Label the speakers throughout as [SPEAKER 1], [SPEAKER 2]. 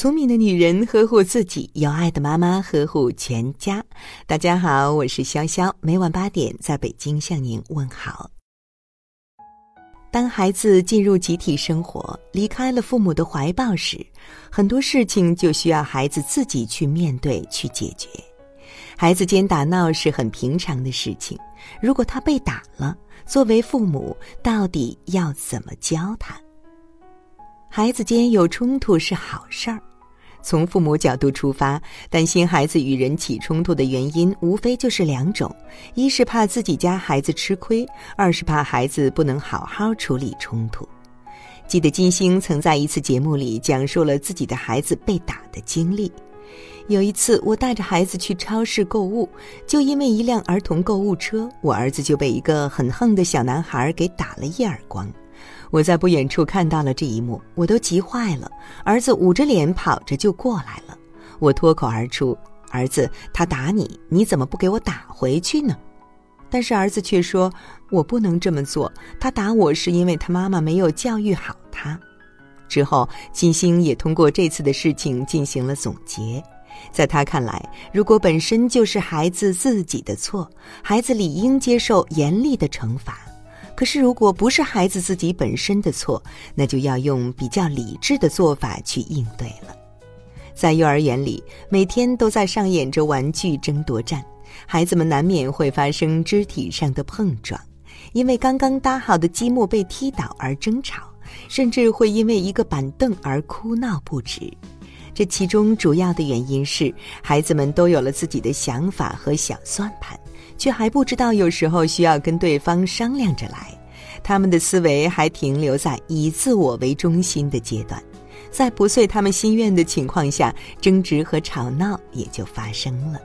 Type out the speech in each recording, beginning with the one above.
[SPEAKER 1] 聪明的女人呵护自己，有爱的妈妈呵护全家。大家好，我是潇潇，每晚八点在北京向您问好。当孩子进入集体生活，离开了父母的怀抱时，很多事情就需要孩子自己去面对、去解决。孩子间打闹是很平常的事情，如果他被打了，作为父母到底要怎么教他？孩子间有冲突是好事儿。从父母角度出发，担心孩子与人起冲突的原因，无非就是两种：一是怕自己家孩子吃亏，二是怕孩子不能好好处理冲突。记得金星曾在一次节目里讲述了自己的孩子被打的经历。有一次，我带着孩子去超市购物，就因为一辆儿童购物车，我儿子就被一个很横的小男孩给打了一耳光。我在不远处看到了这一幕，我都急坏了。儿子捂着脸跑着就过来了，我脱口而出：“儿子，他打你，你怎么不给我打回去呢？”但是儿子却说：“我不能这么做，他打我是因为他妈妈没有教育好他。”之后，金星也通过这次的事情进行了总结，在他看来，如果本身就是孩子自己的错，孩子理应接受严厉的惩罚。可是，如果不是孩子自己本身的错，那就要用比较理智的做法去应对了。在幼儿园里，每天都在上演着玩具争夺战，孩子们难免会发生肢体上的碰撞，因为刚刚搭好的积木被踢倒而争吵，甚至会因为一个板凳而哭闹不止。这其中主要的原因是，孩子们都有了自己的想法和小算盘。却还不知道，有时候需要跟对方商量着来。他们的思维还停留在以自我为中心的阶段，在不遂他们心愿的情况下，争执和吵闹也就发生了。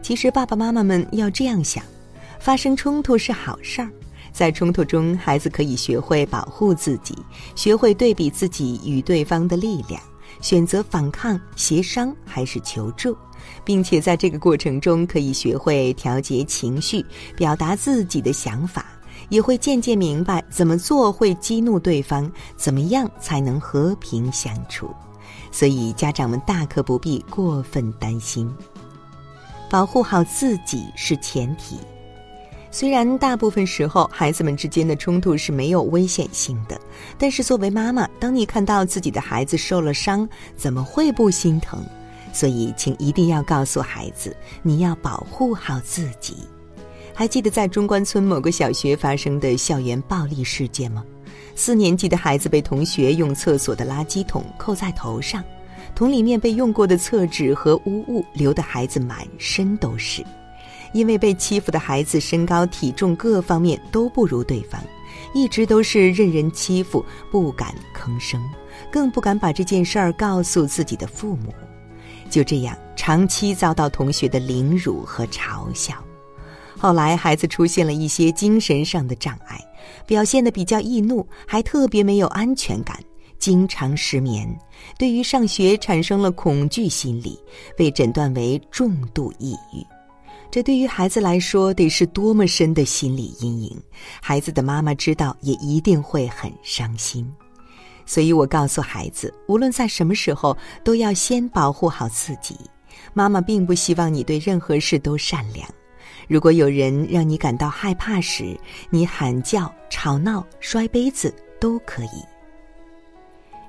[SPEAKER 1] 其实，爸爸妈妈们要这样想：发生冲突是好事儿，在冲突中，孩子可以学会保护自己，学会对比自己与对方的力量，选择反抗、协商还是求助。并且在这个过程中，可以学会调节情绪，表达自己的想法，也会渐渐明白怎么做会激怒对方，怎么样才能和平相处。所以，家长们大可不必过分担心，保护好自己是前提。虽然大部分时候孩子们之间的冲突是没有危险性的，但是作为妈妈，当你看到自己的孩子受了伤，怎么会不心疼？所以，请一定要告诉孩子，你要保护好自己。还记得在中关村某个小学发生的校园暴力事件吗？四年级的孩子被同学用厕所的垃圾桶扣在头上，桶里面被用过的厕纸和污物流的孩子满身都是。因为被欺负的孩子身高体重各方面都不如对方，一直都是任人欺负，不敢吭声，更不敢把这件事儿告诉自己的父母。就这样，长期遭到同学的凌辱和嘲笑。后来，孩子出现了一些精神上的障碍，表现得比较易怒，还特别没有安全感，经常失眠，对于上学产生了恐惧心理，被诊断为重度抑郁。这对于孩子来说，得是多么深的心理阴影！孩子的妈妈知道，也一定会很伤心。所以我告诉孩子，无论在什么时候，都要先保护好自己。妈妈并不希望你对任何事都善良。如果有人让你感到害怕时，你喊叫、吵闹、摔杯子都可以。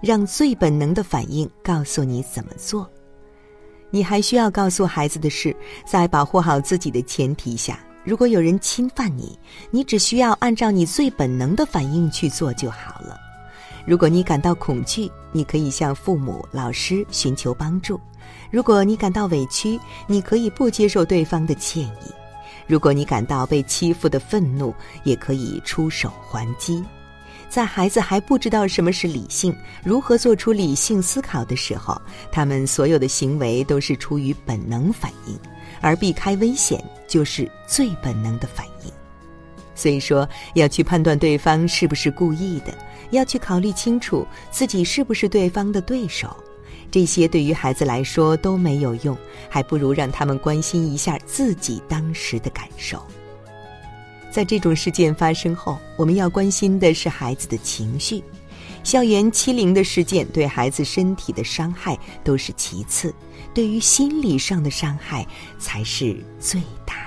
[SPEAKER 1] 让最本能的反应告诉你怎么做。你还需要告诉孩子的是，在保护好自己的前提下，如果有人侵犯你，你只需要按照你最本能的反应去做就好了。如果你感到恐惧，你可以向父母、老师寻求帮助；如果你感到委屈，你可以不接受对方的歉意；如果你感到被欺负的愤怒，也可以出手还击。在孩子还不知道什么是理性、如何做出理性思考的时候，他们所有的行为都是出于本能反应，而避开危险就是最本能的反应。所以说，要去判断对方是不是故意的。要去考虑清楚自己是不是对方的对手，这些对于孩子来说都没有用，还不如让他们关心一下自己当时的感受。在这种事件发生后，我们要关心的是孩子的情绪，校园欺凌的事件对孩子身体的伤害都是其次，对于心理上的伤害才是最大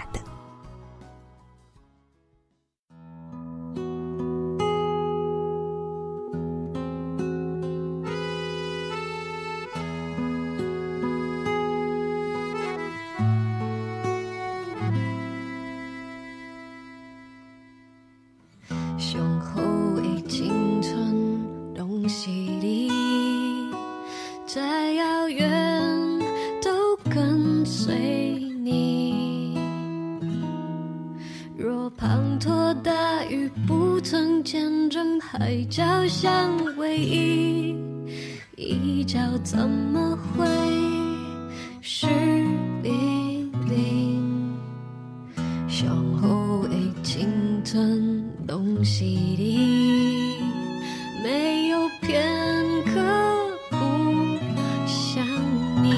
[SPEAKER 2] 海角相偎依，一角怎么会失联？向后的青春都是你，没有片刻不想你。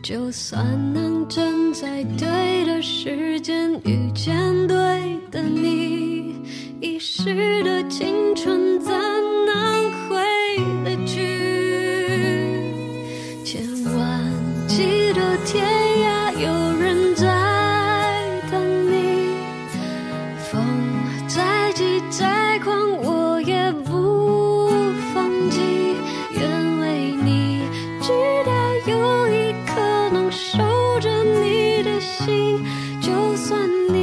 [SPEAKER 2] 就算能站在对的时间遇见对的你。逝的青春怎能回得去？千万记得天涯有人在等你，风再急再狂，我也不放弃。愿为你，直到有一刻能守着你的心，就算你。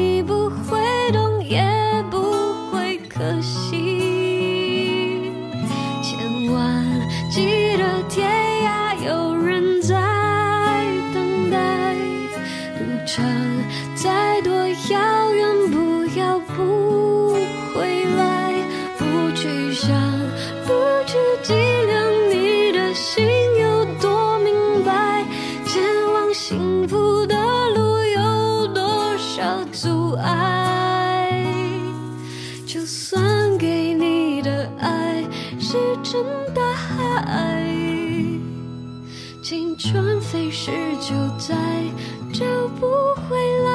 [SPEAKER 2] 成大海，青春飞逝，就再找不回来。